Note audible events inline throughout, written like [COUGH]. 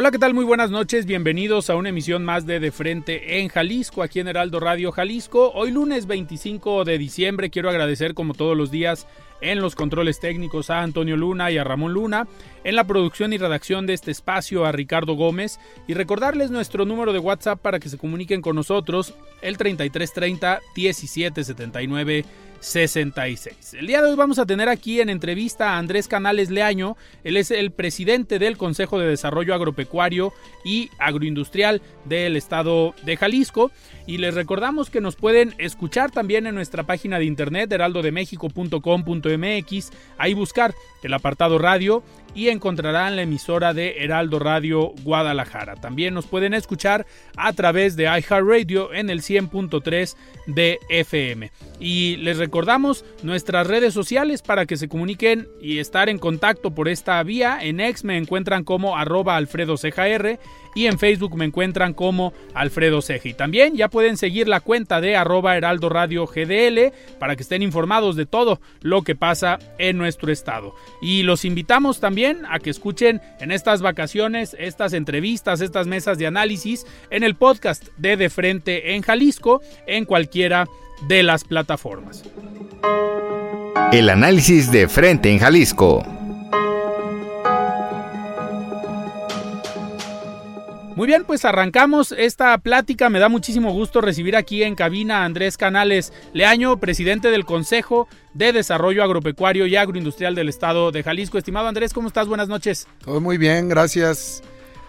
Hola, ¿qué tal? Muy buenas noches. Bienvenidos a una emisión más de De Frente en Jalisco, aquí en Heraldo Radio Jalisco. Hoy lunes 25 de diciembre quiero agradecer como todos los días en los controles técnicos a Antonio Luna y a Ramón Luna, en la producción y redacción de este espacio a Ricardo Gómez y recordarles nuestro número de WhatsApp para que se comuniquen con nosotros, el 3330 1779 66. El día de hoy vamos a tener aquí en entrevista a Andrés Canales Leaño, él es el presidente del Consejo de Desarrollo Agropecuario y Agroindustrial del estado de Jalisco y les recordamos que nos pueden escuchar también en nuestra página de internet heraldodemexico.com.mx, ahí buscar el apartado radio y encontrarán la emisora de Heraldo Radio Guadalajara. También nos pueden escuchar a través de iHeartRadio en el 100.3 de FM. Y les recordamos nuestras redes sociales para que se comuniquen y estar en contacto por esta vía. En X me encuentran como arroba alfredo y en Facebook me encuentran como Alfredo Ceja. Y también ya pueden seguir la cuenta de arroba heraldo radio GDL para que estén informados de todo lo que pasa en nuestro estado. Y los invitamos también a que escuchen en estas vacaciones estas entrevistas, estas mesas de análisis en el podcast de De Frente en Jalisco, en cualquiera de las plataformas. El análisis de Frente en Jalisco. Muy bien, pues arrancamos esta plática. Me da muchísimo gusto recibir aquí en cabina a Andrés Canales Leaño, presidente del Consejo de Desarrollo Agropecuario y Agroindustrial del Estado de Jalisco. Estimado Andrés, ¿cómo estás? Buenas noches. Todo muy bien, gracias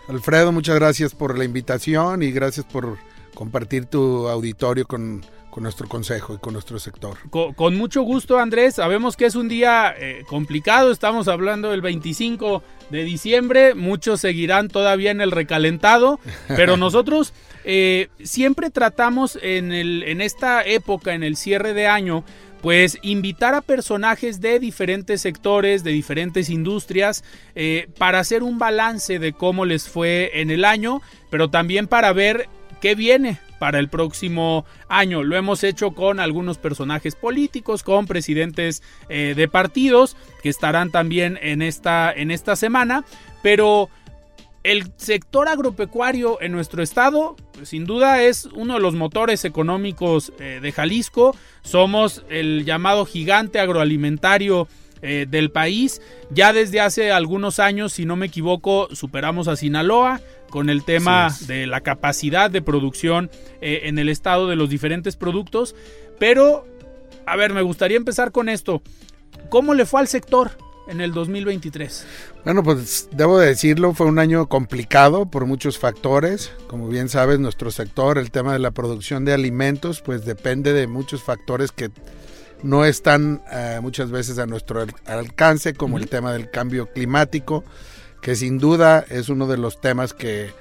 Alfredo, muchas gracias por la invitación y gracias por compartir tu auditorio con con nuestro consejo y con nuestro sector. Con, mucho gusto, Andrés. Sabemos que es un día eh, complicado. Estamos hablando del 25 de diciembre. Muchos seguirán todavía en el recalentado, [LAUGHS] pero nosotros eh, siempre tratamos en, el, en esta época, en el cierre de año, pues invitar a personajes de diferentes sectores, de diferentes industrias, eh, para hacer un balance de cómo les fue en el año, pero también para ver qué viene para el próximo año. Lo hemos hecho con algunos personajes políticos, con presidentes eh, de partidos que estarán también en esta, en esta semana, pero el sector agropecuario en nuestro estado, pues, sin duda, es uno de los motores económicos eh, de Jalisco. Somos el llamado gigante agroalimentario eh, del país. Ya desde hace algunos años, si no me equivoco, superamos a Sinaloa con el tema de la capacidad de producción eh, en el estado de los diferentes productos. Pero, a ver, me gustaría empezar con esto. ¿Cómo le fue al sector en el 2023? Bueno, pues debo decirlo, fue un año complicado por muchos factores. Como bien sabes, nuestro sector, el tema de la producción de alimentos, pues depende de muchos factores que no están eh, muchas veces a nuestro alcance, como el tema del cambio climático, que sin duda es uno de los temas que,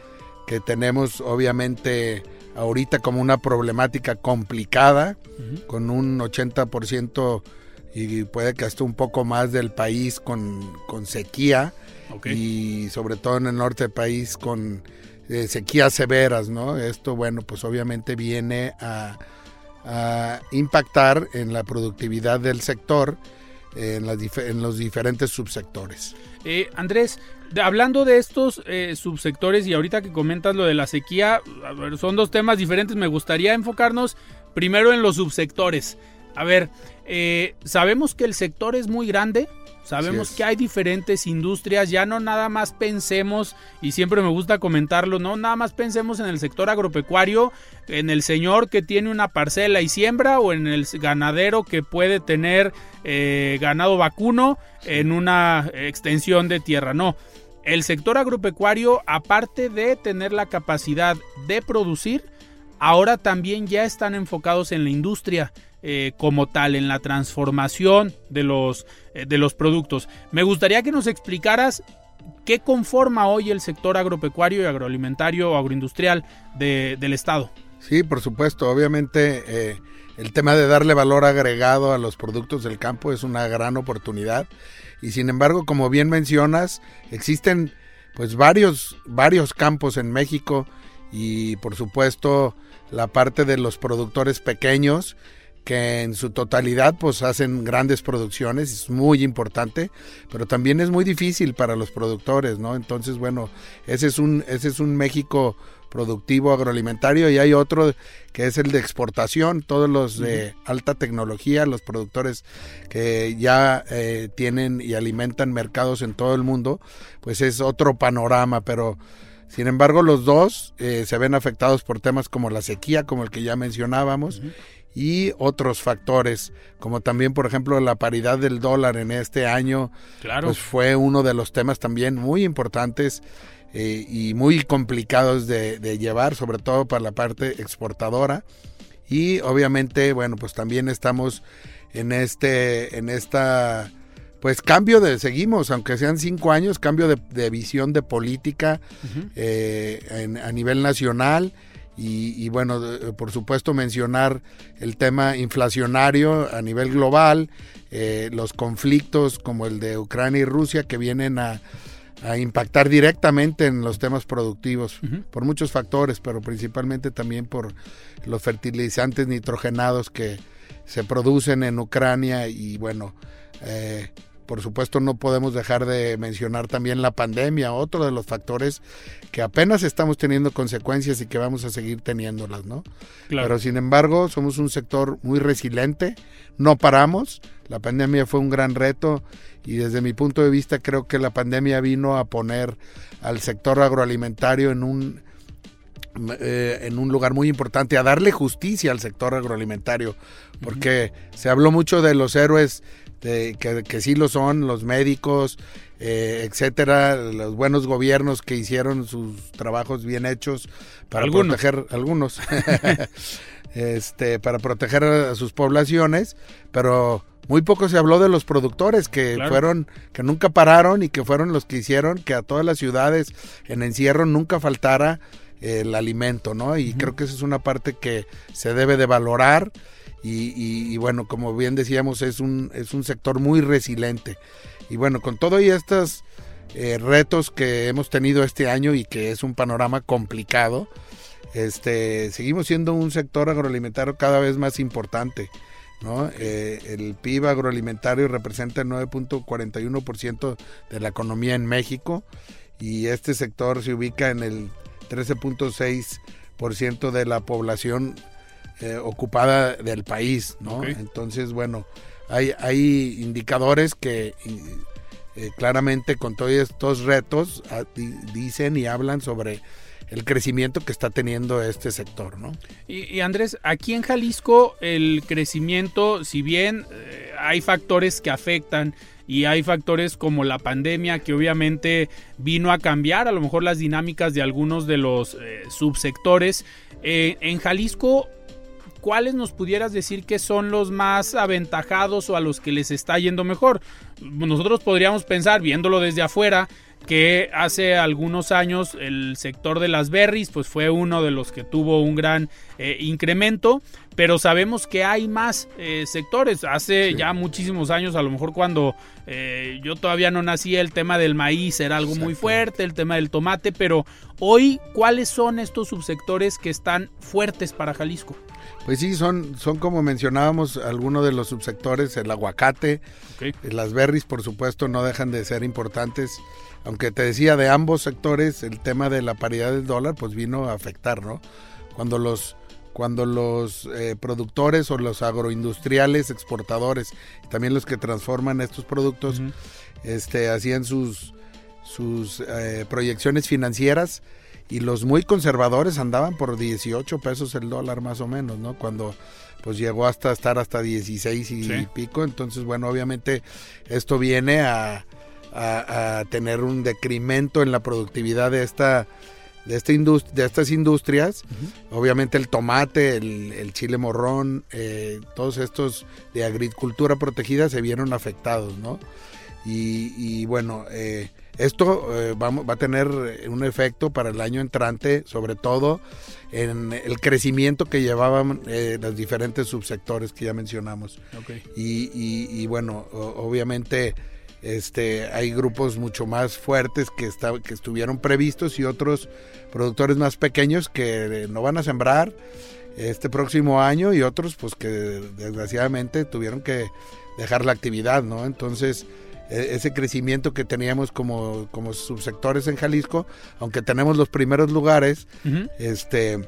que tenemos obviamente ahorita como una problemática complicada, con un 80% y puede que hasta un poco más del país con, con sequía. Y sobre todo en el norte del país con eh, sequías severas, ¿no? Esto, bueno, pues obviamente viene a a impactar en la productividad del sector en, los diferentes subsectores. Eh, Andrés, hablando de estos eh, subsectores y ahorita que comentas lo de la sequía, son dos temas diferentes. Me gustaría enfocarnos primero en los subsectores. A ver, eh, sabemos que el sector es muy grande, Sabemos es. que hay diferentes industrias, ya no nada más pensemos, y siempre me gusta comentarlo, no nada más pensemos en el sector agropecuario, en el señor que tiene una parcela y siembra, o en el ganadero que puede tener eh, ganado vacuno en una extensión de tierra, no. El sector agropecuario, aparte de tener la capacidad de producir, ahora también ya están enfocados en la industria eh, como tal, en la transformación de los, eh, de los productos. Me gustaría que nos explicaras qué conforma hoy el sector agropecuario y agroalimentario o agroindustrial de, del Estado. Sí, por supuesto. Obviamente eh, el tema de darle valor agregado a los productos del campo es una gran oportunidad. Y sin embargo, como bien mencionas, existen pues varios, varios campos en México y por supuesto la parte de los productores pequeños que en su totalidad pues hacen grandes producciones, es muy importante, pero también es muy difícil para los productores, ¿no? Entonces, bueno, ese es un ese es un México productivo agroalimentario y hay otro que es el de exportación, todos los de alta tecnología, los productores que ya eh, tienen y alimentan mercados en todo el mundo, pues es otro panorama, pero sin embargo los dos eh, se ven afectados por temas como la sequía, como el que ya mencionábamos, uh -huh y otros factores, como también, por ejemplo, la paridad del dólar en este año, claro. pues fue uno de los temas también muy importantes eh, y muy complicados de, de, llevar, sobre todo para la parte exportadora. Y obviamente, bueno, pues también estamos en este, en esta, pues cambio de, seguimos, aunque sean cinco años, cambio de, de visión de política uh -huh. eh, en, a nivel nacional y, y, bueno, por supuesto mencionar el tema inflacionario a nivel global, eh, los conflictos como el de Ucrania y Rusia que vienen a, a impactar directamente en los temas productivos uh -huh. por muchos factores, pero principalmente también por los fertilizantes nitrogenados que se producen en Ucrania y bueno, eh, por supuesto no podemos dejar de mencionar también la pandemia, otro de los factores que apenas estamos teniendo consecuencias y que vamos a seguir teniéndolas, ¿no? Claro. Pero sin embargo, somos un sector muy resiliente, no paramos, la pandemia fue un gran reto y desde mi punto de vista creo que la pandemia vino a poner al sector agroalimentario en un eh, en un lugar muy importante, a darle justicia al sector agroalimentario, porque uh -huh. se habló mucho de los héroes de, que, que, sí lo son, los médicos, eh, etcétera, los buenos gobiernos que hicieron sus trabajos bien hechos para algunos. proteger algunos, [LAUGHS] este, para proteger a sus poblaciones, pero muy poco se habló de los productores que Claro. fueron, que nunca pararon y que fueron los que hicieron que a todas las ciudades en encierro nunca faltara el alimento, ¿no? Y creo que esa es una parte que se debe de valorar y, bueno, como bien decíamos, es un, es un sector muy resiliente. Y bueno, con todo y estos eh, retos que hemos tenido este año y que es un panorama complicado, este, seguimos siendo un sector agroalimentario cada vez más importante. ¿no? Eh, el PIB agroalimentario representa el 9.41% de la economía en México y este sector se ubica en el 13.6% de la población eh, ocupada del país, ¿no? Entonces, bueno, hay, hay indicadores que eh, claramente con todos estos retos ah, di- dicen y hablan sobre el crecimiento que está teniendo este sector, ¿no? Y, y Andrés, aquí en Jalisco el crecimiento, si bien eh, hay factores que afectan y hay factores como la pandemia que obviamente vino a cambiar a lo mejor las dinámicas de algunos de los eh, subsectores, eh, en Jalisco, ¿cuáles nos pudieras decir que son los más aventajados o a los que les está yendo mejor? Nosotros podríamos pensar, viéndolo desde afuera, que hace algunos años el sector de las berries pues fue uno de los que tuvo un gran eh, incremento, pero sabemos que hay más eh, sectores. Hace ya muchísimos años, a lo mejor cuando eh, yo todavía no nací, el tema del maíz era algo muy fuerte, el tema del tomate, pero hoy, ¿cuáles son estos subsectores que están fuertes para Jalisco? Pues sí, son, son como mencionábamos algunos de los subsectores, el aguacate, Ok. las berries por supuesto no dejan de ser importantes, aunque te decía de ambos sectores el tema de la paridad del dólar pues vino a afectar, ¿no? Cuando los cuando los eh, productores o los agroindustriales exportadores, también los que transforman estos productos, este, hacían sus, sus eh, proyecciones financieras y los muy conservadores andaban por 18 pesos el dólar más o menos, ¿no? Cuando pues llegó hasta estar hasta 16 y, pico, entonces bueno, obviamente esto viene a, tener un decremento en la productividad de esta de, esta de estas industrias, obviamente el tomate, el, chile morrón, eh, todos estos de agricultura protegida se vieron afectados, ¿no? Y, bueno, eh, esto eh, va, va, a tener un efecto para el año entrante, sobre todo en el crecimiento que llevaban los diferentes subsectores que ya mencionamos. Y, y, bueno, obviamente este, hay grupos mucho más fuertes que, que estuvieron previstos y otros productores más pequeños que no van a sembrar este próximo año y otros pues que desgraciadamente tuvieron que dejar la actividad, ¿no? Entonces, ese crecimiento que teníamos como, como subsectores en Jalisco, aunque tenemos los primeros lugares, este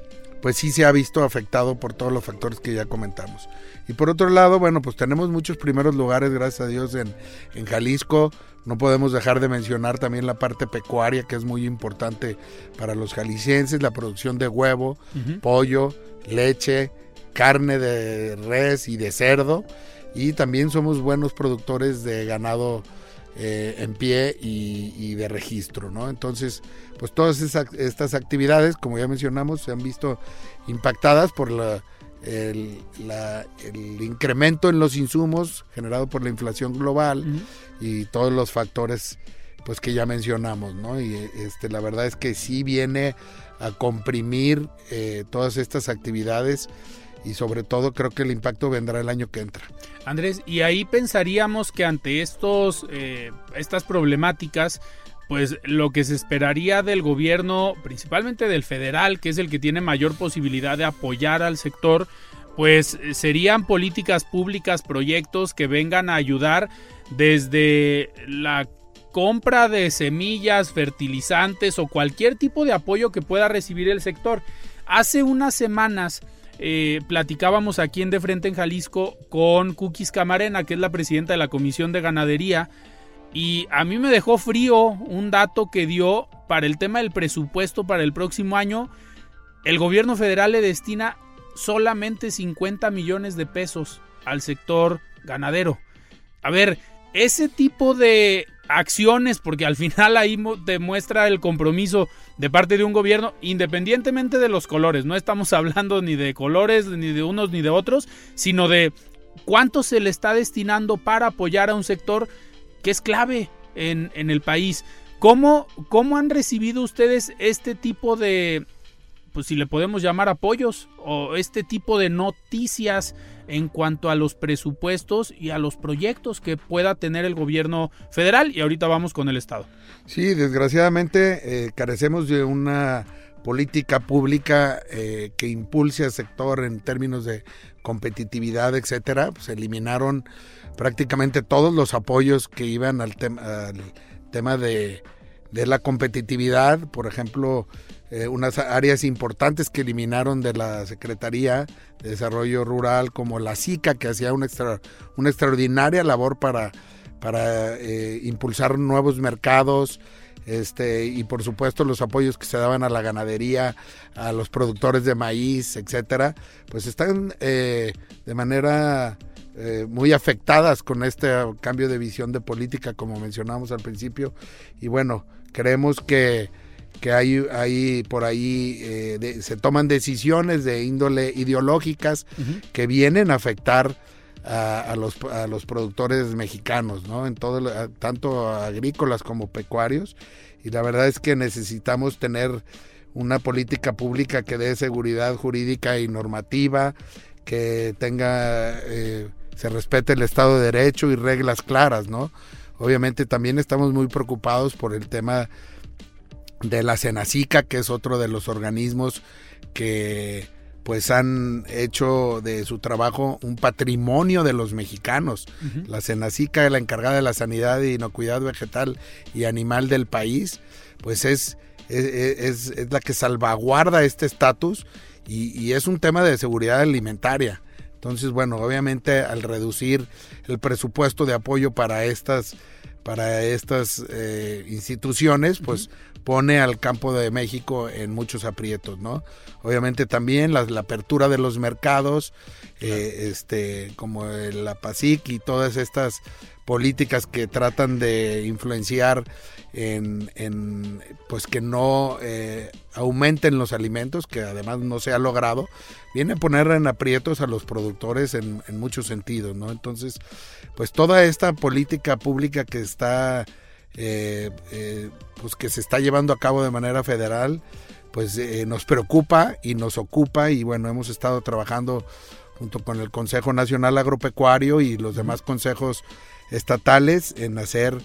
pues sí se ha visto afectado por todos los factores que ya comentamos. Y por otro lado, bueno, pues tenemos muchos primeros lugares, gracias a Dios, en, en Jalisco. No podemos dejar de mencionar también la parte pecuaria, que es muy importante para los jaliscienses, la producción de huevo, pollo, leche, carne de res y de cerdo. Y también somos buenos productores de ganado eh, en pie y, de registro, ¿no? Entonces, pues todas estas actividades, como ya mencionamos, se han visto impactadas por la, el, incremento en los insumos generado por la inflación global y todos los factores pues que ya mencionamos, ¿no? Y este, la verdad es que sí viene a comprimir eh, todas estas actividades y sobre todo creo que el impacto vendrá el año que entra. Andrés, y ahí pensaríamos que ante estos, eh, estas problemáticas, pues lo que se esperaría del gobierno, principalmente del federal, que es el que tiene mayor posibilidad de apoyar al sector, pues serían políticas públicas, proyectos que vengan a ayudar desde la compra de semillas, fertilizantes o cualquier tipo de apoyo que pueda recibir el sector. Hace unas semanas eh, platicábamos aquí en De Frente en Jalisco con Cookies Camarena, que es la presidenta de la Comisión de Ganadería, y a mí me dejó frío un dato que dio para el tema del presupuesto para el próximo año. El gobierno federal le destina solamente 50 millones de pesos al sector ganadero. A ver, ese tipo de acciones, porque al final ahí demuestra el compromiso de parte de un gobierno, independientemente de los colores. No estamos hablando ni de colores, ni de unos ni de otros, sino de cuánto se le está destinando para apoyar a un sector que es clave en, en el país. ¿Cómo, ¿Cómo han recibido ustedes este tipo de, pues si le podemos llamar apoyos o este tipo de noticias en cuanto a los presupuestos y a los proyectos que pueda tener el gobierno federal y ahorita vamos con el estado. Sí, desgraciadamente eh, carecemos de una política pública eh, que impulse al sector en términos de competitividad, etcétera. Pues eliminaron prácticamente todos los apoyos que iban al, al tema de, de la competitividad, por ejemplo, eh, unas áreas importantes que eliminaron de la Secretaría de Desarrollo Rural, como la SICA, que hacía una, una extraordinaria labor para, para eh, impulsar nuevos mercados, este, y por supuesto los apoyos que se daban a la ganadería, a los productores de maíz, etcétera, pues están eh, de manera muy afectadas con este cambio de visión de política, como mencionamos al principio, y bueno, creemos que que hay, hay por ahí, eh, se toman decisiones de índole ideológicas que vienen a afectar a, los, a los productores mexicanos, ¿no? En todo, tanto agrícolas como pecuarios. Y la verdad es que necesitamos tener una política pública que dé seguridad jurídica y normativa, que tenga, eh, se respete el Estado de Derecho y reglas claras, ¿no? Obviamente también estamos muy preocupados por el tema de la Cenacica, que es otro de los organismos que pues han hecho de su trabajo un patrimonio de los mexicanos. La Cenacica, la encargada de la sanidad e inocuidad vegetal y animal del país, pues es es, es, la que salvaguarda este estatus y, y es un tema de seguridad alimentaria. Entonces, bueno, obviamente al reducir el presupuesto de apoyo para estas para estas eh, instituciones, pues pone al campo de México en muchos aprietos, ¿no? Obviamente también la, apertura de los mercados, eh, este, como la PASIC y todas estas políticas que tratan de influenciar en, pues que no eh, aumenten los alimentos, que además no se ha logrado, viene a poner en aprietos a los productores en, muchos sentidos, ¿no? Entonces, pues toda esta política pública que está, eh, eh, pues que se está llevando a cabo de manera federal, pues nos preocupa y nos ocupa y bueno, hemos estado trabajando junto con el Consejo Nacional Agropecuario y los demás consejos estatales en hacer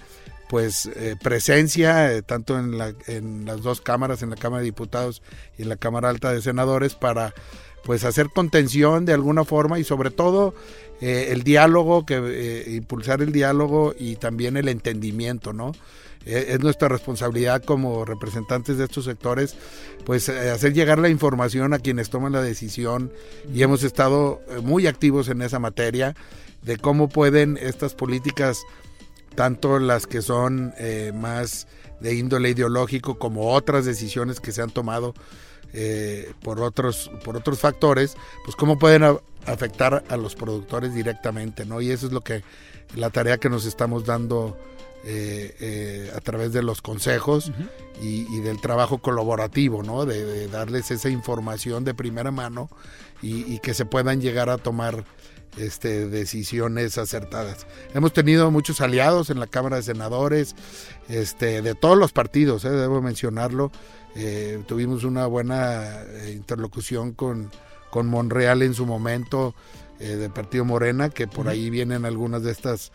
pues eh, presencia eh, tanto en, la, en las dos cámaras, en la Cámara de Diputados y en la Cámara Alta de Senadores para pues hacer contención de alguna forma y sobre todo eh, el diálogo, que impulsar el diálogo y también el entendimiento, ¿no? Es nuestra responsabilidad como representantes de estos sectores, pues hacer llegar la información a quienes toman la decisión y hemos estado muy activos en esa materia de cómo pueden estas políticas, tanto las que son eh, más de índole ideológico como otras decisiones que se han tomado eh, por otros por otros factores, pues cómo pueden afectar a los productores directamente, ¿no? Y eso es lo que la tarea que nos estamos dando eh, a través de los consejos y, del trabajo colaborativo, ¿no? De, darles esa información de primera mano y, y que se puedan llegar a tomar este, decisiones acertadas. Hemos tenido muchos aliados en la Cámara de Senadores, este, de todos los partidos, eh, debo mencionarlo. Eh, tuvimos una buena eh, interlocución con, con Monreal en su momento del Partido Morena, que por ahí vienen algunas de estas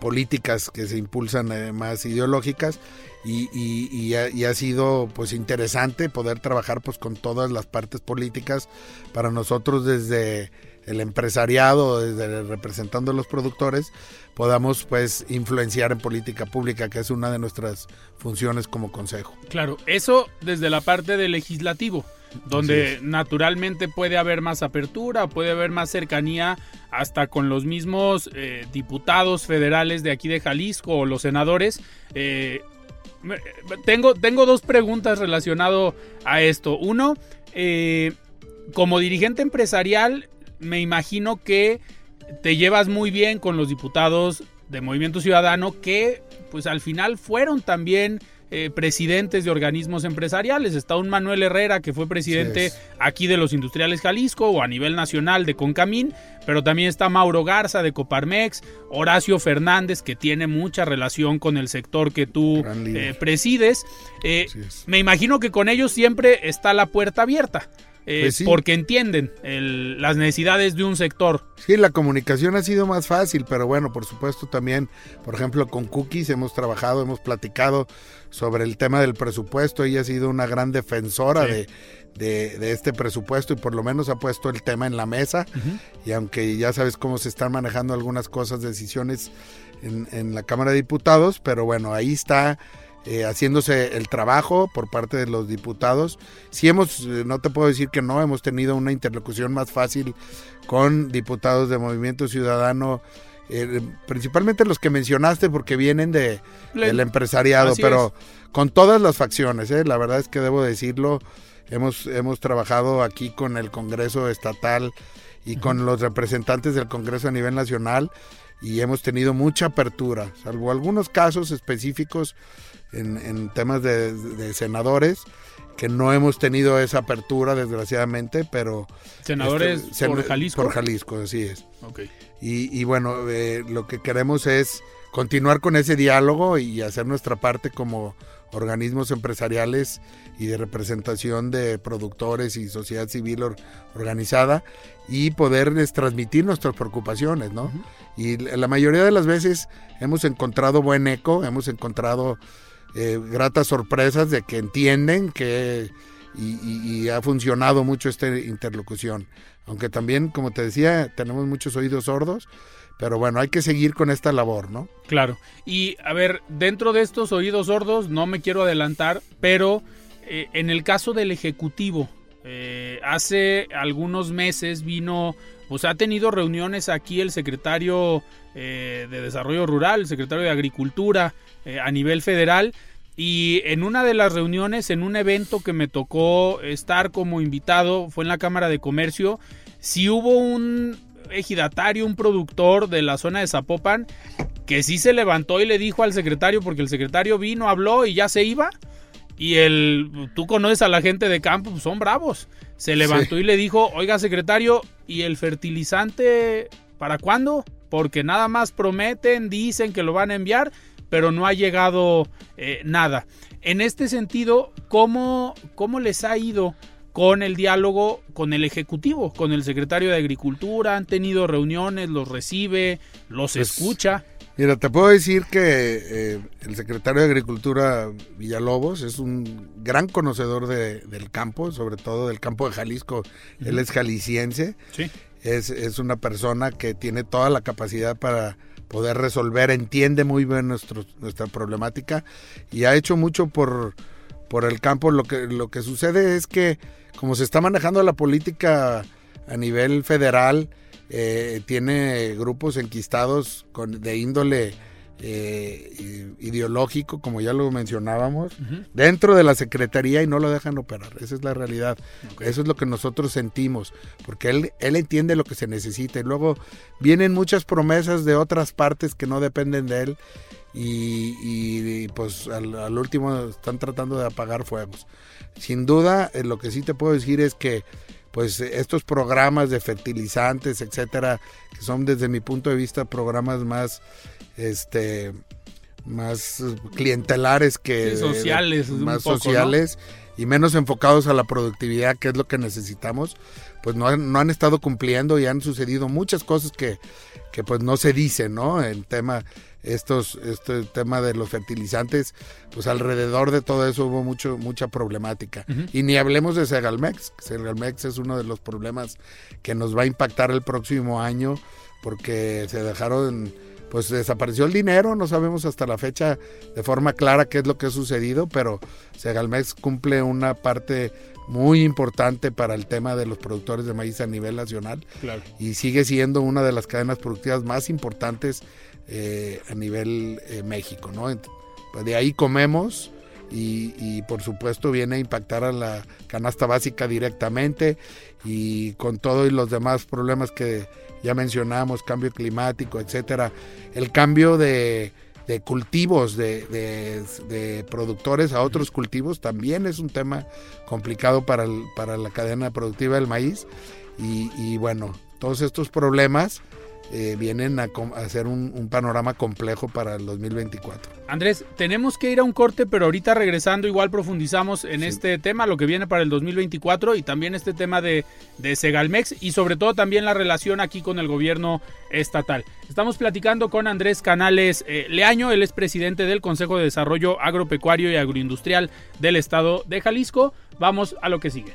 políticas que se impulsan más ideológicas y, y, ha, sido pues interesante poder trabajar pues con todas las partes políticas para nosotros desde el empresariado, desde representando a los productores, podamos pues influenciar en política pública, que es una de nuestras funciones como consejo. Claro, eso desde la parte del legislativo, donde naturalmente puede haber más apertura, puede haber más cercanía hasta con los mismos eh, diputados federales de aquí de Jalisco o los senadores. Eh, tengo, tengo dos preguntas relacionado a esto. Uno, eh, como dirigente empresarial, me imagino que te llevas muy bien con los diputados de Movimiento Ciudadano que pues al final fueron también eh, presidentes de organismos empresariales. Está un Manuel Herrera, que fue presidente aquí de los Industriales Jalisco o a nivel nacional de Concamín, pero también está Mauro Garza de Coparmex, Horacio Fernández, que tiene mucha relación con el sector que tú eh, presides. Eh, me imagino que con ellos siempre está la puerta abierta. Pues porque entienden las necesidades de un sector. Sí, la comunicación ha sido más fácil, pero bueno, por supuesto también, por ejemplo, con Cookies hemos trabajado, hemos platicado sobre el tema del presupuesto. Ella ha sido una gran defensora de, de, este presupuesto y por lo menos ha puesto el tema en la mesa. Y aunque ya sabes cómo se están manejando algunas cosas, decisiones en, en la Cámara de Diputados, pero bueno, ahí está eh, haciéndose el trabajo por parte de los diputados. Si hemos, eh, no te puedo decir que no, hemos tenido una interlocución más fácil con diputados de Movimiento Ciudadano, eh, principalmente los que mencionaste porque vienen de, del empresariado, pero con todas las facciones, la verdad es que debo decirlo, hemos, hemos trabajado aquí con el Congreso Estatal y con los representantes del Congreso a nivel nacional y hemos tenido mucha apertura, salvo algunos casos específicos en, temas de, senadores, que no hemos tenido esa apertura, desgraciadamente, pero... ¿Senadores este, por Jalisco? Por Jalisco, así es. Y, bueno, eh, lo que queremos es continuar con ese diálogo y hacer nuestra parte como organismos empresariales y de representación de productores y sociedad civil organizada y poderles transmitir nuestras preocupaciones, ¿no? Y la mayoría de las veces hemos encontrado buen eco, hemos encontrado eh, gratas sorpresas de que entienden que y, ha funcionado mucho esta interlocución. Aunque también, como te decía, tenemos muchos oídos sordos, pero bueno, hay que seguir con esta labor, ¿no? Claro. Y a ver, dentro de estos oídos sordos, no me quiero adelantar, pero eh, en el caso del Ejecutivo, eh, hace algunos meses vino, pues ha tenido reuniones aquí el secretario eh, de Desarrollo Rural, el secretario de Agricultura a nivel federal. Y en una de las reuniones, en un evento que me tocó estar como invitado, fue en la Cámara de Comercio, si hubo un ejidatario, un productor de la zona de Zapopan, que sí se levantó y le dijo al secretario, porque el secretario vino, habló y ya se iba. Y el, tú conoces a la gente de campo, pues son bravos. Se levantó y le dijo, oiga secretario, ¿y el fertilizante para cuándo? Porque nada más prometen, dicen que lo van a enviar, pero no ha llegado eh, nada. En este sentido, ¿cómo, ¿cómo les ha ido con el diálogo con el Ejecutivo, con el secretario de Agricultura, han tenido reuniones, los recibe, los pues, escucha. Mira, te puedo decir que eh, el secretario de Agricultura Villalobos es un gran conocedor del campo, sobre todo del campo de Jalisco. Él es jalisciense. Sí. Es, es una persona que tiene toda la capacidad para poder resolver, entiende muy bien nuestra problemática y ha hecho mucho por, por el campo. Lo que, lo que sucede es que como se está manejando la política a nivel federal, eh, tiene grupos enquistados con, de índole eh, ideológico, como ya lo mencionábamos, dentro de la Secretaría y no lo dejan operar. Esa es la realidad. Eso es lo que nosotros sentimos, porque él, él entiende lo que se necesita. Y luego vienen muchas promesas de otras partes que no dependen de él y, pues al, último están tratando de apagar fuegos. Sin duda, eh, lo que sí te puedo decir es que pues estos programas de fertilizantes, etcétera, que son desde mi punto de vista programas más este más clientelares que sociales, más sociales y menos enfocados a la productividad, que es lo que necesitamos, pues no han, no han estado cumpliendo y han sucedido muchas cosas que, que pues no se dicen, ¿no? En tema estos, este tema de los fertilizantes, pues alrededor de todo eso hubo mucho, mucha problemática. Y ni hablemos de Segalmex. Segalmex es uno de los problemas que nos va a impactar el próximo año porque se dejaron, pues desapareció el dinero, no sabemos hasta la fecha de forma clara qué es lo que ha sucedido, pero Segalmex cumple una parte muy importante para el tema de los productores de maíz a nivel nacional y sigue siendo una de las cadenas productivas más importantes eh, a nivel eh, México, ¿no? Pues de ahí comemos y, por supuesto viene a impactar a la canasta básica directamente y con todo y los demás problemas que ya mencionamos, cambio climático, etcétera, el cambio de, cultivos, de, productores a otros cultivos también es un tema complicado para, para la cadena productiva del maíz. Y, y bueno, todos estos problemas eh, vienen a, hacer un, panorama complejo para el 2024. Andrés, tenemos que ir a un corte, pero ahorita regresando igual profundizamos en este tema, lo que viene para el 2024 y también este tema de, de Segalmex y sobre todo también la relación aquí con el gobierno estatal. Estamos platicando con Andrés Canales eh, Leaño, él es presidente del Consejo de Desarrollo Agropecuario y Agroindustrial del Estado de Jalisco. Vamos a lo que sigue.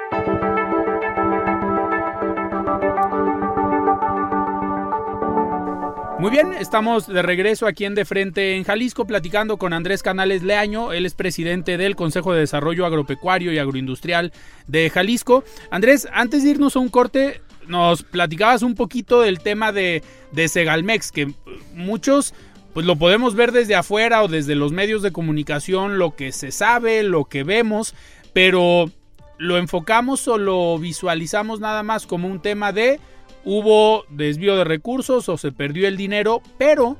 Muy bien, estamos de regreso aquí en De Frente en Jalisco platicando con Andrés Canales Leaño, él es presidente del Consejo de Desarrollo Agropecuario y Agroindustrial de Jalisco. Andrés, antes de irnos a un corte, nos platicabas un poquito del tema de, de Segalmex, que muchos pues lo podemos ver desde afuera o desde los medios de comunicación, lo que se sabe, lo que vemos, pero lo enfocamos o lo visualizamos nada más como un tema de hubo desvío de recursos o se perdió el dinero, pero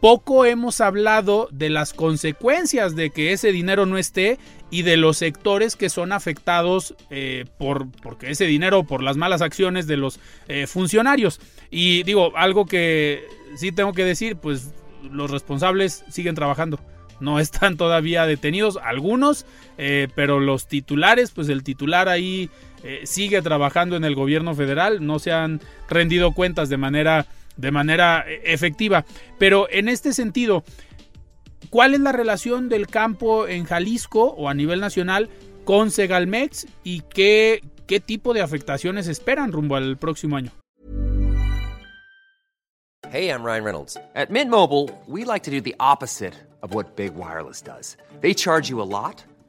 poco hemos hablado de las consecuencias de que ese dinero no esté y de los sectores que son afectados eh, por porque ese dinero por las malas acciones de los eh, funcionarios. Y digo algo que sí tengo que decir pues los responsables siguen trabajando. No [LAUGHS] están todavía detenidos, algunos, eh, pero los titulares, pues el titular ahí eh, sigue trabajando en el gobierno federal, no se han rendido cuentas de manera, de manera eh, efectiva. Pero en este sentido, ¿cuál es la relación del campo en Jalisco o a nivel nacional con Segalmex y qué, qué tipo de afectaciones esperan rumbo al próximo año? Hey, I'm Ryan Reynolds. At Mint Mobile, we like to do the opposite of what Big Wireless does. They charge you a lot,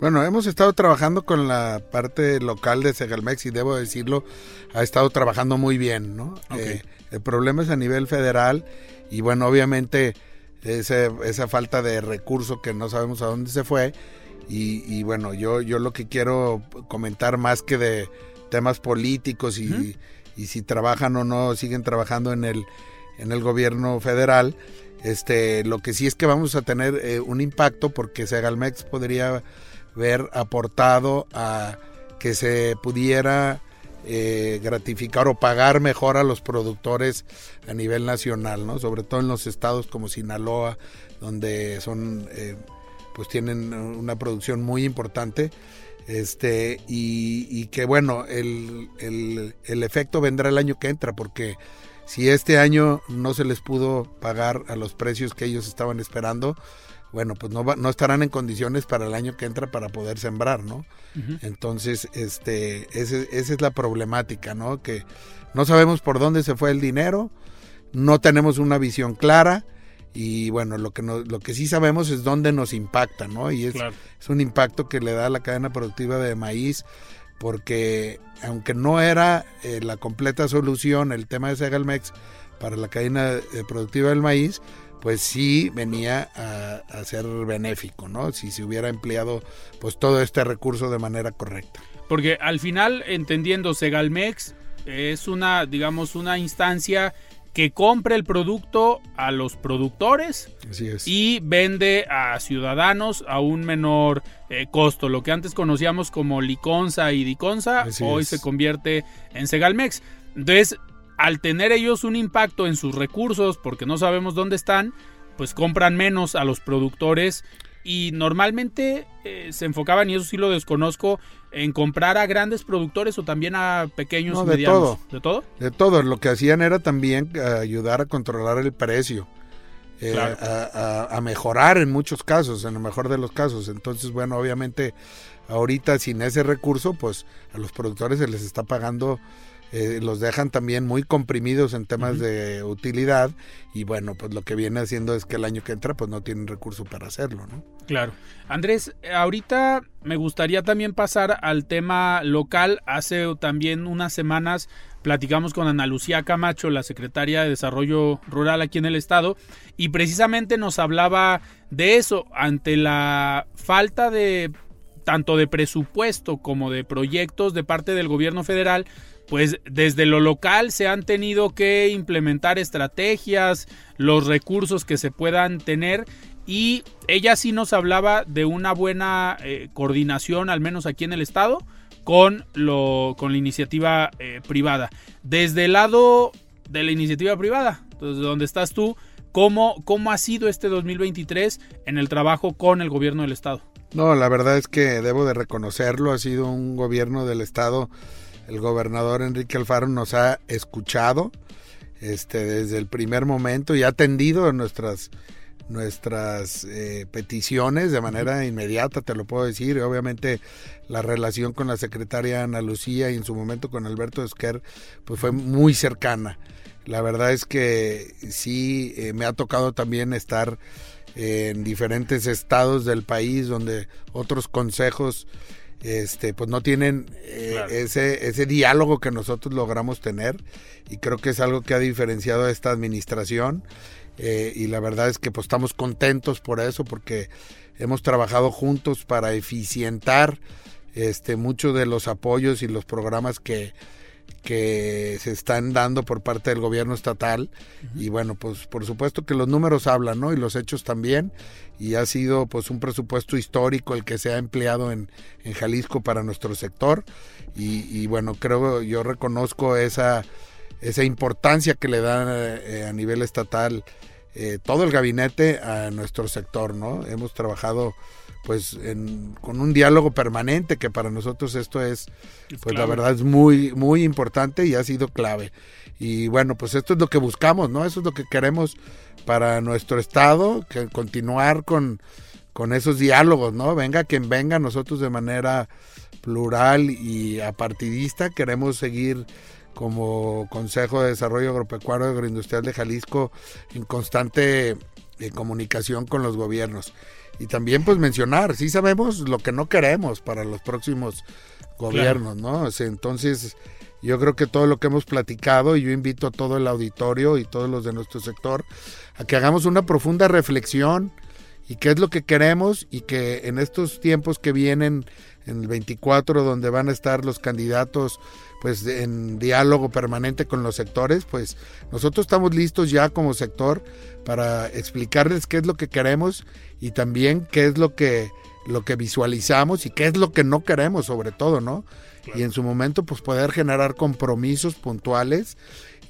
Bueno, hemos estado trabajando con la parte local de Segalmex y debo decirlo, ha estado trabajando muy bien, ¿no? Eh, el problema es a nivel federal y bueno, obviamente ese, esa falta de recurso que no sabemos a dónde se fue y, y, bueno, yo, yo lo que quiero comentar más que de temas políticos y, y si trabajan o no, siguen trabajando en el, en el gobierno federal, este, lo que sí es que vamos a tener eh, un impacto porque Segalmex podría ver aportado a que se pudiera eh, gratificar o pagar mejor a los productores a nivel nacional, ¿no? Sobre todo en los estados como Sinaloa, donde son, eh, pues tienen una producción muy importante, este, y, y que bueno, el, el, el efecto vendrá el año que entra, porque si este año no se les pudo pagar a los precios que ellos estaban esperando, bueno, pues no, no estarán en condiciones para el año que entra para poder sembrar, ¿no? Entonces, este, ese, esa es la problemática, ¿no? Que no sabemos por dónde se fue el dinero, no tenemos una visión clara y bueno, lo que, no, lo que sí sabemos es dónde nos impacta, ¿no? Y es, Claro. es un impacto que le da a la cadena productiva de maíz porque aunque no era eh, la completa solución el tema de Segalmex para la cadena eh, productiva del maíz, pues sí venía a, a, ser benéfico, ¿no? Si se hubiera empleado pues todo este recurso de manera correcta. Porque al final, entendiendo, Segalmex es una, digamos, una instancia que compra el producto a los productores Así es. y vende a ciudadanos a un menor eh, costo. Lo que antes conocíamos como Liconza y Diconza, Así hoy es. se convierte en Segalmex. Entonces, al tener ellos un impacto en sus recursos, porque no sabemos dónde están, pues compran menos a los productores y normalmente eh, se enfocaban, y eso sí lo desconozco, en comprar a grandes productores o también a pequeños No, y de medianos. todo. ¿De todo? De todo, lo que hacían era también eh, ayudar a controlar el precio, eh, Claro. a, a- a mejorar en muchos casos, en el mejor de los casos. Entonces, bueno, obviamente ahorita sin ese recurso, pues a los productores se les está pagando, eh, los dejan también muy comprimidos en temas de utilidad y bueno, pues lo que viene haciendo es que el año que entra pues no tienen recurso para hacerlo, ¿no? Claro. Andrés, ahorita me gustaría también pasar al tema local. Hace también unas semanas platicamos con Ana Lucía Camacho, la secretaria de Desarrollo Rural aquí en el estado, y precisamente nos hablaba de eso, ante la falta de tanto de presupuesto como de proyectos de parte del gobierno federal, pues desde lo local se han tenido que implementar estrategias, los recursos que se puedan tener y ella sí nos hablaba de una buena eh, coordinación, al menos aquí en el estado, con, lo, con la iniciativa eh, privada. Desde el lado de la iniciativa privada, entonces donde estás tú, ¿cómo, ¿cómo ha sido este 2023 en el trabajo con el gobierno del estado? No, la verdad es que debo de reconocerlo, ha sido un gobierno del estado, el gobernador Enrique Alfaro nos ha escuchado este, desde el primer momento y ha atendido nuestras, nuestras eh, peticiones de manera inmediata, te lo puedo decir, y obviamente la relación con la secretaria Ana Lucía y en su momento con Alberto Esquer, pues fue muy cercana. La verdad es que sí, eh, me ha tocado también estar en diferentes estados del país donde otros consejos este pues no tienen eh, Claro. ese ese diálogo que nosotros logramos tener y creo que es algo que ha diferenciado a esta administración eh, y la verdad es que pues estamos contentos por eso porque hemos trabajado juntos para eficientar este, muchos de los apoyos y los programas que, que se están dando por parte del gobierno estatal. Y bueno pues por supuesto que los números hablan no y los hechos también. Y ha sido pues un presupuesto histórico el que se ha empleado en, en Jalisco para nuestro sector. Y, y, bueno creo yo reconozco esa esa importancia que le da eh, a nivel estatal eh, todo el gabinete a nuestro sector no hemos trabajado pues con un diálogo permanente que para nosotros esto es pues la verdad es muy muy importante y ha sido clave. Y bueno pues esto es lo que buscamos no eso es lo que queremos para nuestro estado que continuar con con esos diálogos no venga quien venga nosotros de manera plural y apartidista queremos seguir como Consejo de Desarrollo Agropecuario y Agroindustrial de Jalisco en constante eh, comunicación con los gobiernos y también pues mencionar, sí sabemos lo que no queremos para los próximos gobiernos, ¿no? entonces yo creo que todo lo que hemos platicado y yo invito a todo el auditorio y todos los de nuestro sector a que hagamos una profunda reflexión y qué es lo que queremos y que en estos tiempos que vienen en el 24 donde van a estar los candidatos pues en diálogo permanente con los sectores, pues nosotros estamos listos ya como sector para explicarles qué es lo que queremos y también qué es lo que lo que visualizamos y qué es lo que no queremos sobre todo, ¿no? Y en su momento pues poder generar compromisos puntuales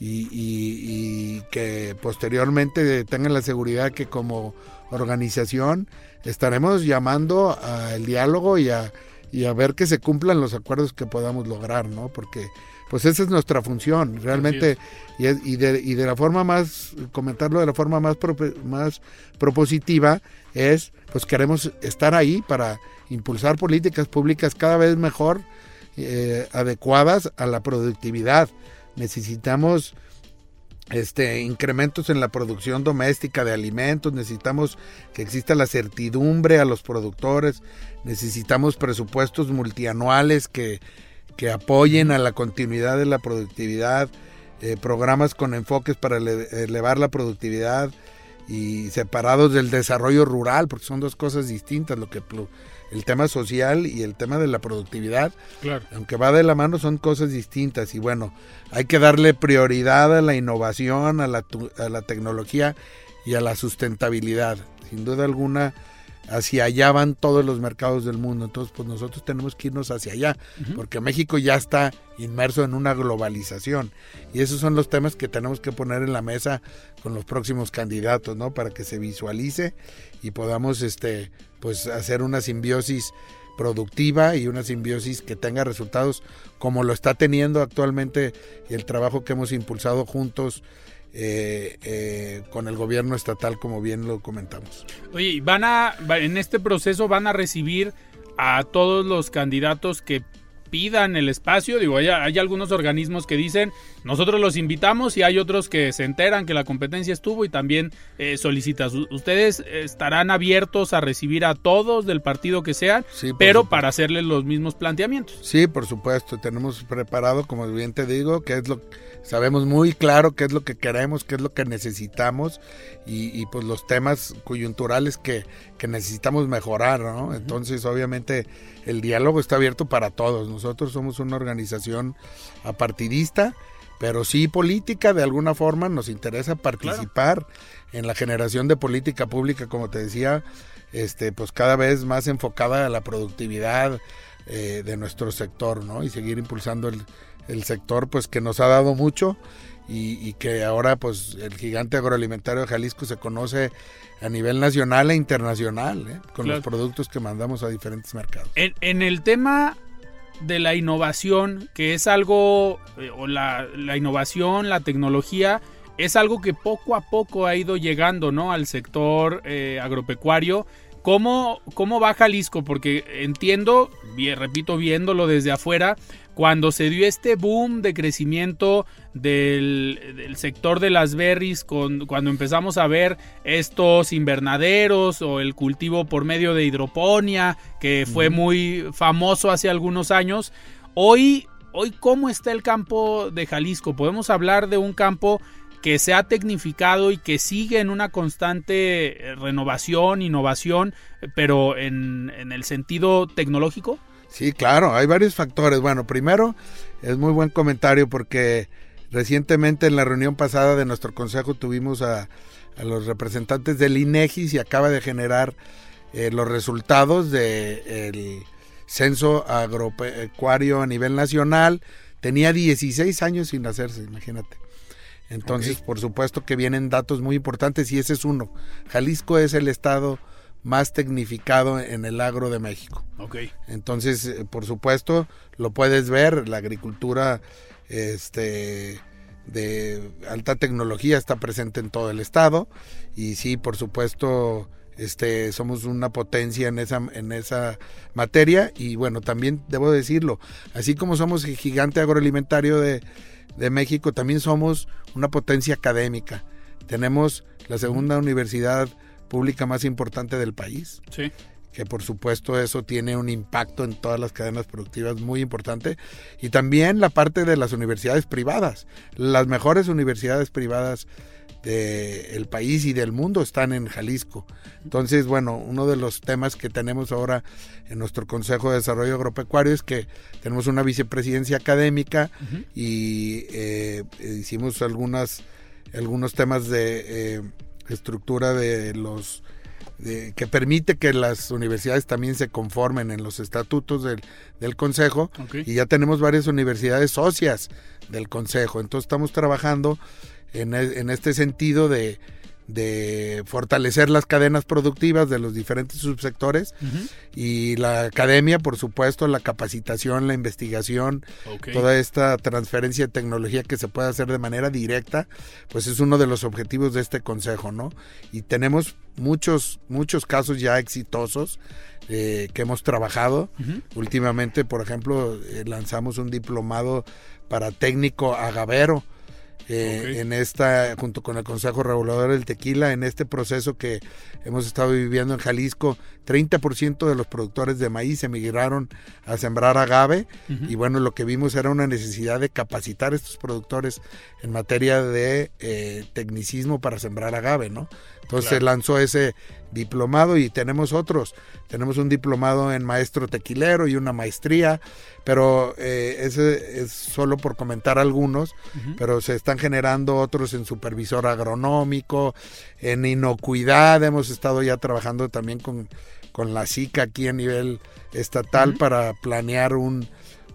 y, y, que posteriormente tengan la seguridad que como organización estaremos llamando al diálogo y a y a ver que se cumplan los acuerdos que podamos lograr, ¿no? Porque pues esa es nuestra función, realmente, y, y, de, y de la forma más, comentarlo de la forma más, más propositiva, es, pues queremos estar ahí para impulsar políticas públicas cada vez mejor, eh, adecuadas a la productividad. Necesitamos este, incrementos en la producción doméstica de alimentos, necesitamos que exista la certidumbre a los productores, necesitamos presupuestos multianuales que, que apoyen a la continuidad de la productividad, eh, programas con enfoques para elevar la productividad y separados del desarrollo rural, porque son dos cosas distintas, lo que el tema social y el tema de la productividad, claro. aunque va de la mano, son cosas distintas. Y bueno, hay que darle prioridad a la innovación, a la, a la tecnología y a la sustentabilidad. Sin duda alguna, hacia allá van todos los mercados del mundo. Entonces, pues nosotros tenemos que irnos hacia allá, porque México ya está inmerso en una globalización. Y esos son los temas que tenemos que poner en la mesa con los próximos candidatos, ¿no? Para que se visualice y podamos, este, pues, hacer una simbiosis productiva y una simbiosis que tenga resultados como lo está teniendo actualmente el trabajo que hemos impulsado juntos eh, eh, con el gobierno estatal, como bien lo comentamos. Oye, van a, en este proceso van a recibir a todos los candidatos que pidan el espacio. Digo, hay, hay, algunos organismos que dicen, nosotros los invitamos y hay otros que se enteran que la competencia estuvo y también eh, solicitas. Ustedes estarán abiertos a recibir a todos del partido que sean, pero para hacerles los mismos planteamientos. Sí, por supuesto. Tenemos preparado, como bien te digo, que es lo que sabemos muy claro qué es lo que queremos, qué es lo que necesitamos y, pues los temas coyunturales que, necesitamos mejorar, ¿no? Entonces, obviamente, el diálogo está abierto para todos. Nosotros somos una organización apartidista, pero sí política, de alguna forma nos interesa participar en la generación de política pública, como te decía, este, pues cada vez más enfocada a la productividad eh, de nuestro sector, ¿no? Y seguir impulsando el el sector pues que nos ha dado mucho y, que ahora pues el gigante agroalimentario de Jalisco se conoce a nivel nacional e internacional ¿eh? con los productos que mandamos a diferentes mercados. En, el tema de la innovación, que es algo, eh, o la, innovación, la tecnología, es algo que poco a poco ha ido llegando ¿no? al sector eh, agropecuario. ¿Cómo, ¿Cómo va Jalisco? Porque entiendo, repito, viéndolo desde afuera, cuando se dio este boom de crecimiento del, sector de las berries, con, cuando empezamos a ver estos invernaderos o el cultivo por medio de hidroponía, que fue muy famoso hace algunos años, hoy, hoy ¿cómo está el campo de Jalisco? Podemos hablar de un campo que se ha tecnificado y que sigue en una constante renovación, innovación, pero en, en el sentido tecnológico. Sí, claro, hay varios factores. Bueno, primero, es muy buen comentario porque recientemente en la reunión pasada de nuestro consejo tuvimos a, a los representantes del INEGI y acaba de generar eh, los resultados del censo agropecuario a nivel nacional. Tenía 16 años sin hacerse, imagínate. Entonces, por supuesto que vienen datos muy importantes y ese es uno. Jalisco es el estado más tecnificado en el agro de México. Ok. Entonces, eh, por supuesto, lo puedes ver, la agricultura este de alta tecnología está presente en todo el estado y sí, por supuesto, este somos una potencia en esa en esa materia y bueno, también debo decirlo, así como somos el gigante agroalimentario de de México, también somos una potencia académica. Tenemos la segunda universidad pública más importante del país. Sí. que por supuesto eso tiene un impacto en todas las cadenas productivas muy importante. Y también la parte de las universidades privadas. Las mejores universidades privadas del país y del mundo están en Jalisco. Entonces bueno uno de los temas que tenemos ahora en nuestro Consejo de Desarrollo Agropecuario es que tenemos una vicepresidencia académica y eh, hicimos algunas algunos temas de eh, estructura de los de- que permite que las universidades también se conformen en los estatutos del, del Consejo y ya tenemos varias universidades socias del Consejo. Entonces estamos trabajando en, e- en este sentido de, de fortalecer las cadenas productivas de los diferentes subsectores y la academia, por supuesto, la capacitación, la investigación, toda esta transferencia de tecnología que se puede hacer de manera directa, pues es uno de los objetivos de este consejo, ¿no? Y tenemos muchos, muchos casos ya exitosos eh, que hemos trabajado. Últimamente, por ejemplo, eh, lanzamos un diplomado para técnico agavero. Eh, en esta, junto con el Consejo Regulador del Tequila, en este proceso que hemos estado viviendo en Jalisco, 30% de los productores de maíz emigraron a sembrar agave y bueno, lo que vimos era una necesidad de capacitar a estos productores en materia de eh, tecnicismo para sembrar agave, ¿no? Entonces Claro. se lanzó ese diplomado y tenemos otros. Tenemos un diplomado en maestro tequilero y una maestría, pero eh, ese es solo por comentar algunos, pero se están generando otros en supervisor agronómico, en inocuidad, hemos estado ya trabajando también con, con la SICA aquí a nivel estatal para planear un,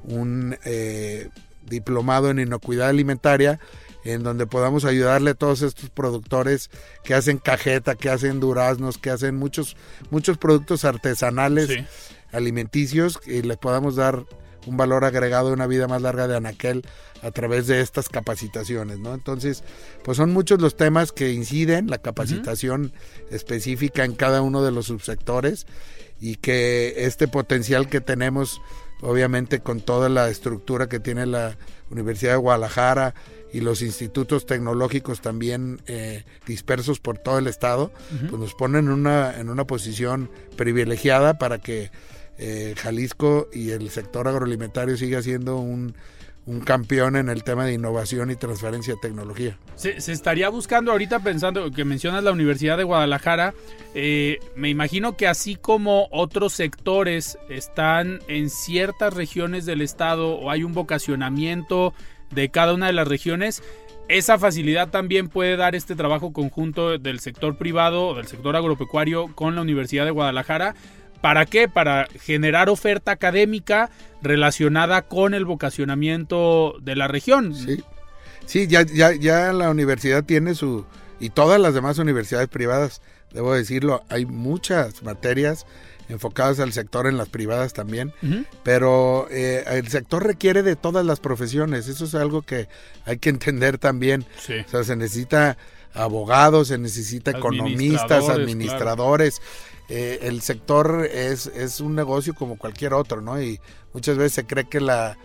un eh, diplomado en inocuidad alimentaria en donde podamos ayudarle a todos estos productores que hacen cajeta, que hacen duraznos, que hacen muchos muchos productos artesanales Sí. alimenticios y les podamos dar un valor agregado una vida más larga de anaquel a través de estas capacitaciones, ¿no? Entonces, pues son muchos los temas que inciden, la capacitación específica en cada uno de los subsectores y que este potencial que tenemos, obviamente con toda la estructura que tiene la Universidad de Guadalajara y los institutos tecnológicos también eh, dispersos por todo el estado, pues nos ponen en una, en una posición privilegiada para que eh, Jalisco y el sector agroalimentario siga siendo un, un campeón en el tema de innovación y transferencia de tecnología. Se, se estaría buscando ahorita pensando que mencionas la Universidad de Guadalajara, eh, me imagino que así como otros sectores están en ciertas regiones del estado o hay un vocacionamiento de cada una de las regiones, esa facilidad también puede dar este trabajo conjunto del sector privado del sector agropecuario con la Universidad de Guadalajara. ¿Para qué? Para generar oferta académica relacionada con el vocacionamiento de la región. Sí, sí ya, ya, ya la universidad tiene su, y todas las demás universidades privadas, debo decirlo, hay muchas materias enfocadas al sector en las privadas también, pero eh, el sector requiere de todas las profesiones, eso es algo que hay que entender también. Sí. O sea, se necesita abogados, se necesita economistas, Administradores, administradores. Eh, el sector es, es un negocio como cualquier otro, ¿no? Y muchas veces se cree que la,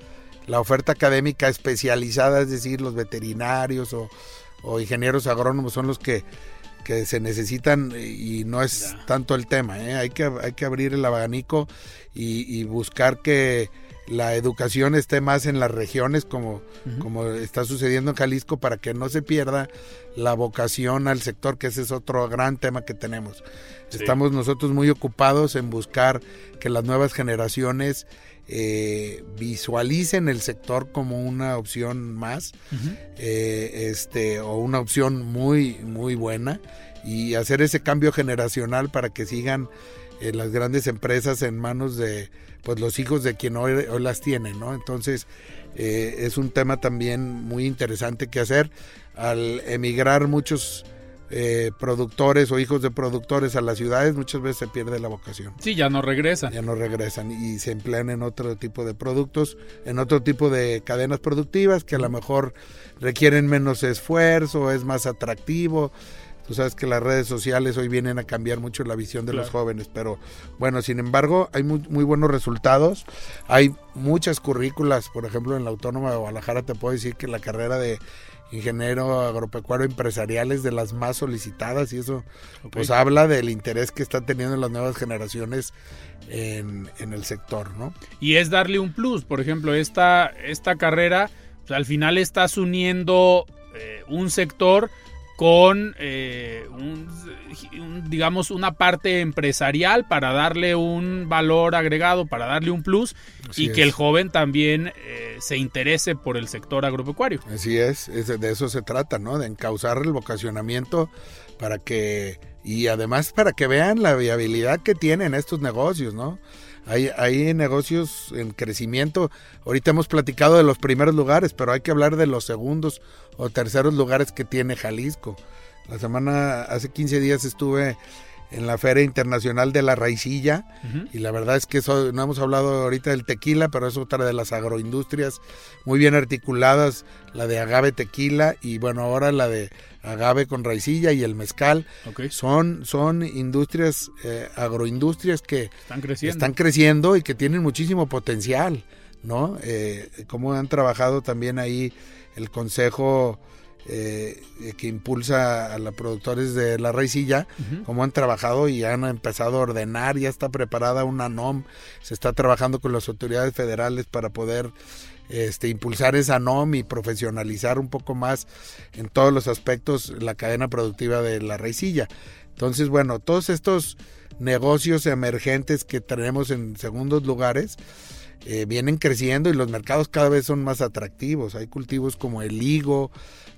la oferta académica especializada, es decir, los veterinarios o, o ingenieros agrónomos son los que, que se necesitan y no es Ya. tanto el tema, ¿eh? Hay que, hay que abrir el abanico y, y buscar que la educación esté más en las regiones como, como está sucediendo en Jalisco para que no se pierda la vocación al sector, que ese es otro gran tema que tenemos. Sí. Estamos nosotros muy ocupados en buscar que las nuevas generaciones eh, visualicen el sector como una opción más, eh, este, o una opción muy, muy buena, y hacer ese cambio generacional para que sigan eh, las grandes empresas en manos de pues los hijos de quien hoy, hoy las tienen, ¿no? Entonces es un tema también muy interesante que hacer al emigrar muchos eh, productores o hijos de productores a las ciudades, muchas veces se pierde la vocación. Sí, ya no regresan. Ya no regresan y se emplean en otro tipo de productos, en otro tipo de cadenas productivas que a lo mejor requieren menos esfuerzo, es más atractivo. Tú sabes que las redes sociales hoy vienen a cambiar mucho la visión de los jóvenes, pero bueno, sin embargo, hay muy, muy, buenos resultados. Hay muchas currículas, por ejemplo, en la Autónoma de Guadalajara te puedo decir que la carrera de ingeniero agropecuario empresarial es de las más solicitadas y eso pues habla del interés que están teniendo las nuevas generaciones en, el sector, ¿no? Y es darle un plus, por ejemplo, esta, esta carrera, pues, al final estás uniendo eh, un sector con eh, un, digamos una parte empresarial para darle un valor agregado, para darle un plus y que el joven también eh, se interese por el sector agropecuario. Así es, de eso se trata, ¿no? De encauzar el vocacionamiento para que y además para que vean la viabilidad que tienen estos negocios, ¿no? Hay, hay negocios en crecimiento. Ahorita hemos platicado de los primeros lugares, pero hay que hablar de los segundos o terceros lugares que tiene Jalisco. La semana, hace 15 días estuve en la Feria Internacional de la Raicilla y la verdad es que eso, no hemos hablado ahorita del tequila, pero es otra de las agroindustrias muy bien articuladas, la de agave tequila y bueno, ahora la de agave con raicilla y el mezcal. Son, son industrias, eh, agroindustrias que están creciendo. están creciendo y que tienen muchísimo potencial, ¿no? Eh, como han trabajado también ahí el Consejo eh, que impulsa a los productores de la raicilla, como han trabajado y han empezado a ordenar, ya está preparada una NOM, se está trabajando con las autoridades federales para poder este, impulsar esa NOM y profesionalizar un poco más en todos los aspectos la cadena productiva de la raicilla. Entonces, bueno, todos estos negocios emergentes que tenemos en segundos lugares, eh, vienen creciendo y los mercados cada vez son más atractivos. Hay cultivos como el higo,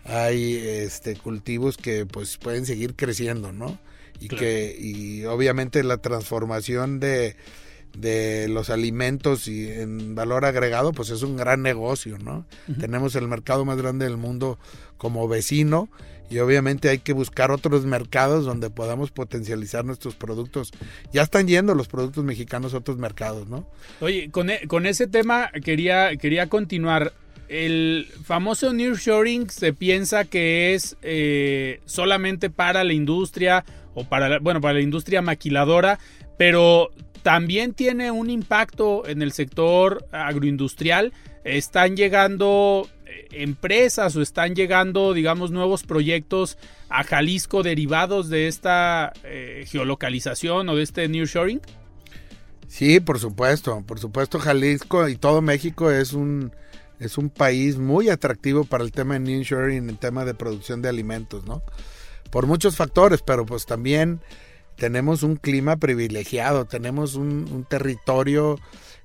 hay este cultivos que pues pueden seguir creciendo, ¿no? Y que y obviamente la transformación de, de los alimentos y en valor agregado pues es un gran negocio, ¿no? Tenemos el mercado más grande del mundo como vecino y obviamente hay que buscar otros mercados donde podamos potencializar nuestros productos. Ya están yendo los productos mexicanos a otros mercados, ¿no? Oye, con, e, con ese tema quería, quería continuar el famoso nearshoring se piensa que es eh, solamente para la industria o para bueno para la industria maquiladora, pero también tiene un impacto en el sector agroindustrial. Están llegando eh, empresas o están llegando, digamos, nuevos proyectos a Jalisco derivados de esta eh, geolocalización o de este nearshoring. Sí, por supuesto, por supuesto Jalisco y todo México es un es un país muy atractivo para el tema de nearshoring, el tema de producción de alimentos, ¿no? Por muchos factores, pero pues también tenemos un clima privilegiado, tenemos un, territorio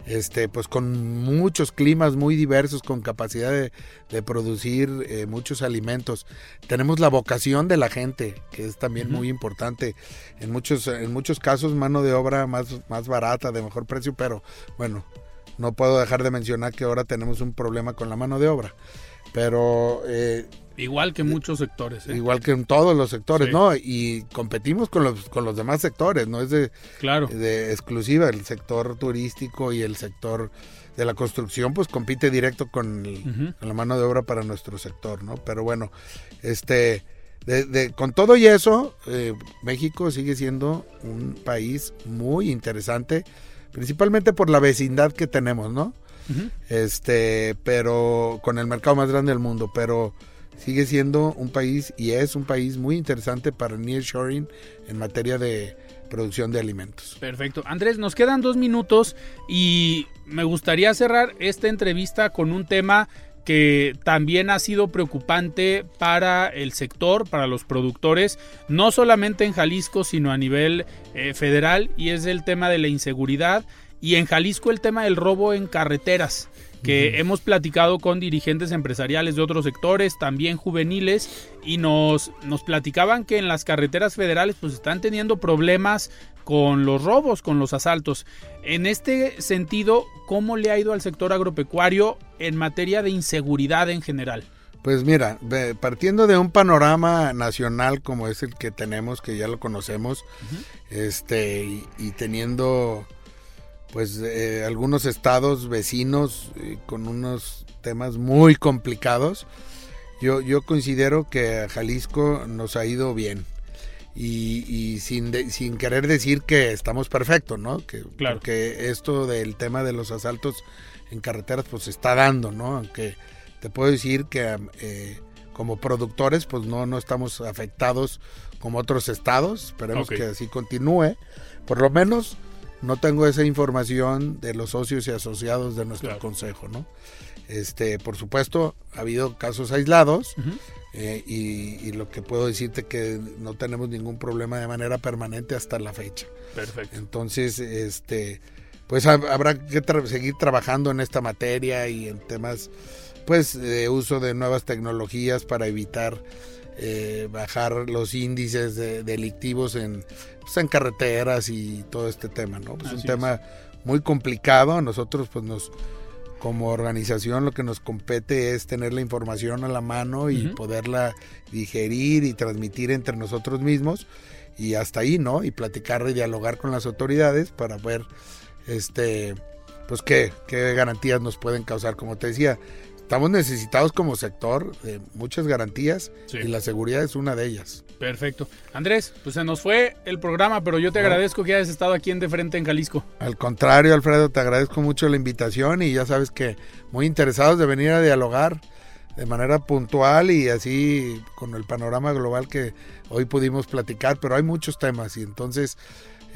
este, pues con muchos climas muy diversos, con capacidad de, producir eh, muchos alimentos. Tenemos la vocación de la gente, que es también muy importante. En muchos, en muchos casos mano de obra más, más barata, de mejor precio, pero bueno, no puedo dejar de mencionar que ahora tenemos un problema con la mano de obra. Pero... Eh, igual que en muchos sectores. ¿eh? Igual que en todos los sectores, ¿no? Y competimos con los, con los demás sectores, no es de, claro. de exclusiva. El sector turístico y el sector de la construcción, pues compite directo con, la mano de obra para nuestro sector, ¿no? Pero bueno, este... De, con todo y eso, eh, México sigue siendo un país muy interesante principalmente por la vecindad que tenemos, ¿no? Este, pero con el mercado más grande del mundo, pero sigue siendo un país y es un país muy interesante para nearshoring en materia de producción de alimentos. Perfecto. Andrés, nos quedan dos minutos y me gustaría cerrar esta entrevista con un tema que también ha sido preocupante para el sector, para los productores, no solamente en Jalisco, sino a nivel eh, federal, y es el tema de la inseguridad y en Jalisco el tema del robo en carreteras que hemos platicado con dirigentes empresariales de otros sectores, también juveniles, y nos, nos platicaban que en las carreteras federales pues están teniendo problemas con los robos, con los asaltos. En este sentido, ¿cómo le ha ido al sector agropecuario en materia de inseguridad en general? Pues mira, partiendo de un panorama nacional como es el que tenemos, que ya lo conocemos, este, y, teniendo pues eh, algunos estados vecinos eh, con unos temas muy complicados, yo, yo considero que a Jalisco nos ha ido bien. Y, sin, sin querer decir que estamos perfectos, ¿no? Que, claro. Porque esto del tema de los asaltos en carreteras pues se está dando, ¿no? Aunque te puedo decir que eh, como productores pues no, no estamos afectados como otros estados, esperemos que así continúe. Por lo menos no tengo esa información de los socios y asociados de nuestro consejo, ¿no? Este, por supuesto, ha habido casos aislados eh, y, lo que puedo decirte que no tenemos ningún problema de manera permanente hasta la fecha. Perfecto. Entonces, este, pues habrá que seguir trabajando en esta materia y en temas pues de uso de nuevas tecnologías para evitar eh, bajar los índices delictivos en, pues, en carreteras y todo este tema, ¿no? Pues un tema muy complicado. Nosotros, pues nos, como organización, lo que nos compete es tener la información a la mano y poderla digerir y transmitir entre nosotros mismos y hasta ahí, ¿no? Y platicar y dialogar con las autoridades para ver, este, pues qué, qué garantías nos pueden causar. Como te decía, estamos necesitados como sector de muchas garantías y la seguridad es una de ellas. Perfecto. Andrés, pues se nos fue el programa, pero yo te agradezco que hayas estado aquí en De Frente en Jalisco. Al contrario, Alfredo, te agradezco mucho la invitación y ya sabes que muy interesados de venir a dialogar de manera puntual y así con el panorama global que hoy pudimos platicar, pero hay muchos temas y entonces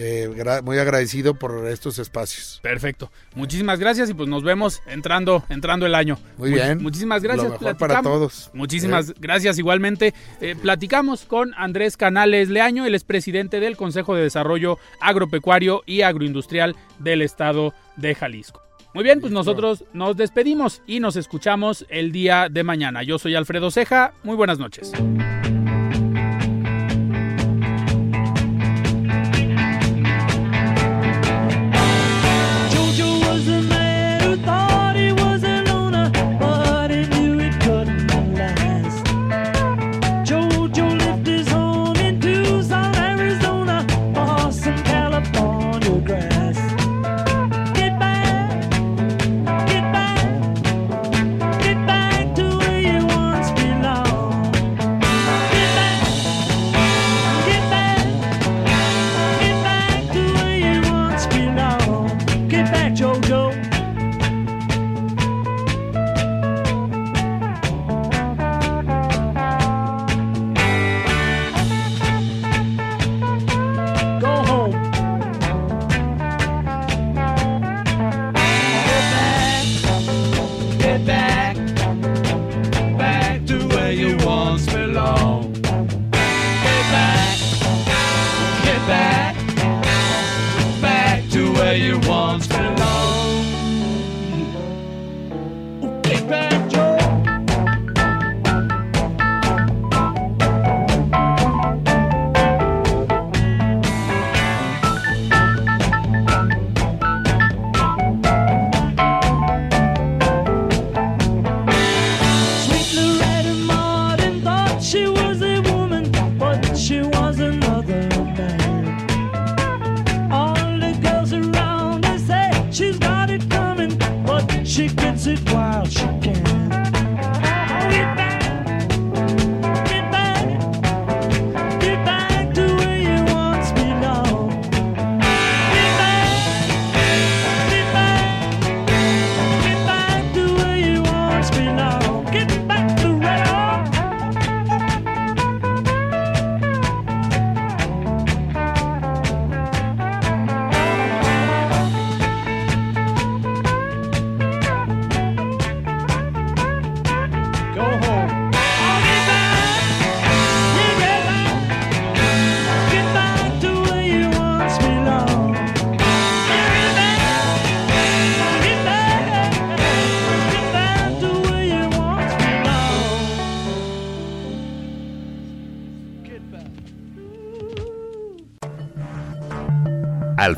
eh, muy agradecido por estos espacios. Perfecto. Muchísimas gracias y pues nos vemos entrando, entrando el año. Muy bien. Muchísimas gracias. para todos. Muchísimas eh. gracias igualmente. Eh, platicamos con Andrés Canales Leaño, el expresidente del Consejo de Desarrollo Agropecuario y Agroindustrial del Estado de Jalisco. Muy bien, pues nosotros nos despedimos y nos escuchamos el día de mañana. Yo soy Alfredo Ceja. Muy buenas noches.